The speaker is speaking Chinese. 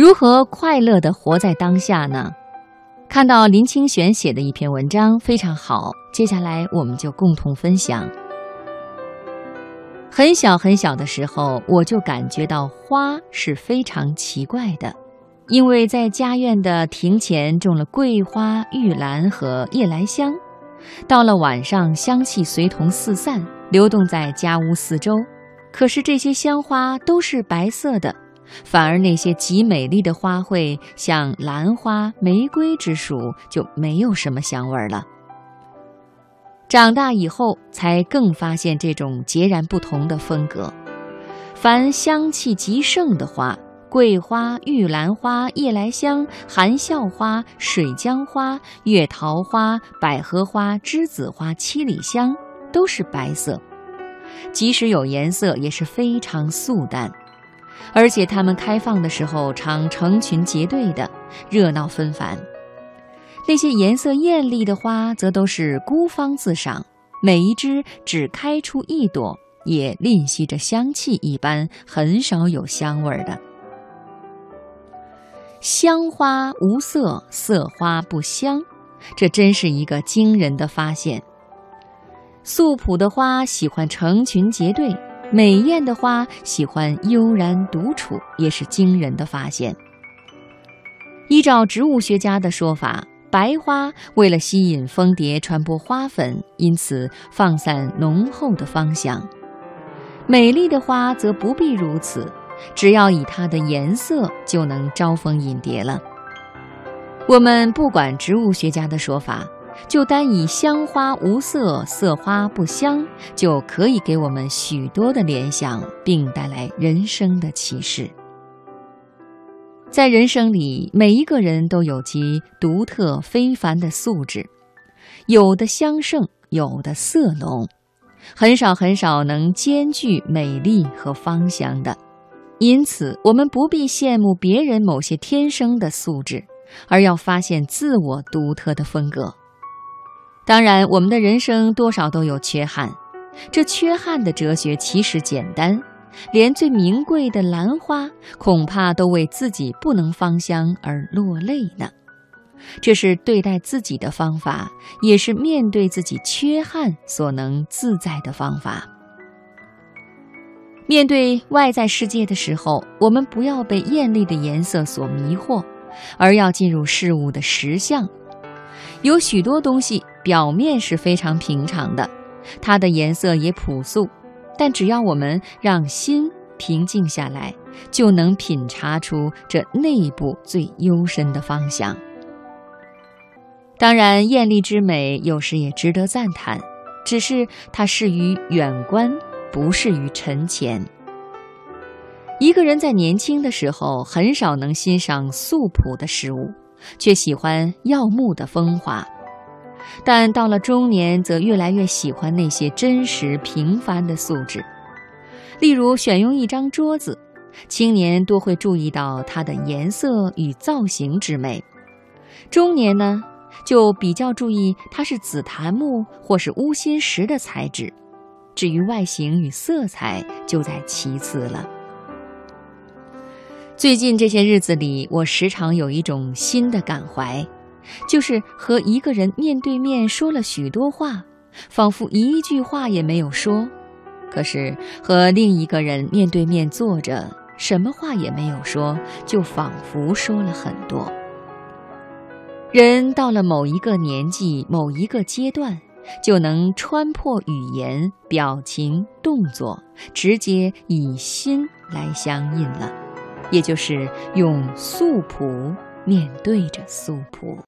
如何快乐地活在当下呢？看到林清玄写的一篇文章非常好，接下来我们就共同分享。很小很小的时候，我就感觉到花是非常奇怪的，因为在家院的庭前种了桂花、玉兰和夜来香，到了晚上，香气随同四散，流动在家屋四周。可是这些香花都是白色的。反而那些极美丽的花卉，像兰花、玫瑰之属，就没有什么香味了。长大以后，才更发现这种截然不同的风格。凡香气极盛的花，桂花、玉兰花、夜来香、含笑花、水江花、月桃花、百合花、栀子花、七里香，都是白色，即使有颜色，也是非常素淡。而且它们开放的时候常成群结队的，热闹纷繁。那些颜色艳丽的花则都是孤芳自赏，每一枝只开出一朵，也吝惜着香气一般，很少有香味儿的。香花无色，色花不香，这真是一个惊人的发现。素朴的花喜欢成群结队。美艳的花喜欢悠然独处，也是惊人的发现。依照植物学家的说法，白花为了吸引蜂蝶传播花粉，因此放散浓厚的芳香；美丽的花则不必如此，只要以它的颜色就能招蜂引蝶了。我们不管植物学家的说法。就单以香花无色，色花不香，就可以给我们许多的联想，并带来人生的启示。在人生里，每一个人都有其独特非凡的素质，有的香盛，有的色浓，很少很少能兼具美丽和芳香的。因此，我们不必羡慕别人某些天生的素质，而要发现自我独特的风格。当然，我们的人生多少都有缺憾，这缺憾的哲学其实简单，连最名贵的兰花恐怕都为自己不能芳香而落泪呢。这是对待自己的方法，也是面对自己缺憾所能自在的方法。面对外在世界的时候，我们不要被艳丽的颜色所迷惑，而要进入事物的实相。有许多东西表面是非常平常的，它的颜色也朴素，但只要我们让心平静下来，就能品察出这内部最幽深的芳香。当然，艳丽之美有时也值得赞叹，只是它适于远观，不适于沉潜。一个人在年轻的时候，很少能欣赏素朴的事物。却喜欢耀目的风华，但到了中年，则越来越喜欢那些真实平凡的素质。例如，选用一张桌子，青年多会注意到它的颜色与造型之美；中年呢，就比较注意它是紫檀木或是乌心石的材质。至于外形与色彩，就在其次了。最近这些日子里，我时常有一种新的感怀，就是和一个人面对面说了许多话，仿佛一句话也没有说；可是和另一个人面对面坐着，什么话也没有说，就仿佛说了很多。人到了某一个年纪、某一个阶段，就能穿破语言、表情、动作，直接以心来相应了。也就是用素朴面对着素朴。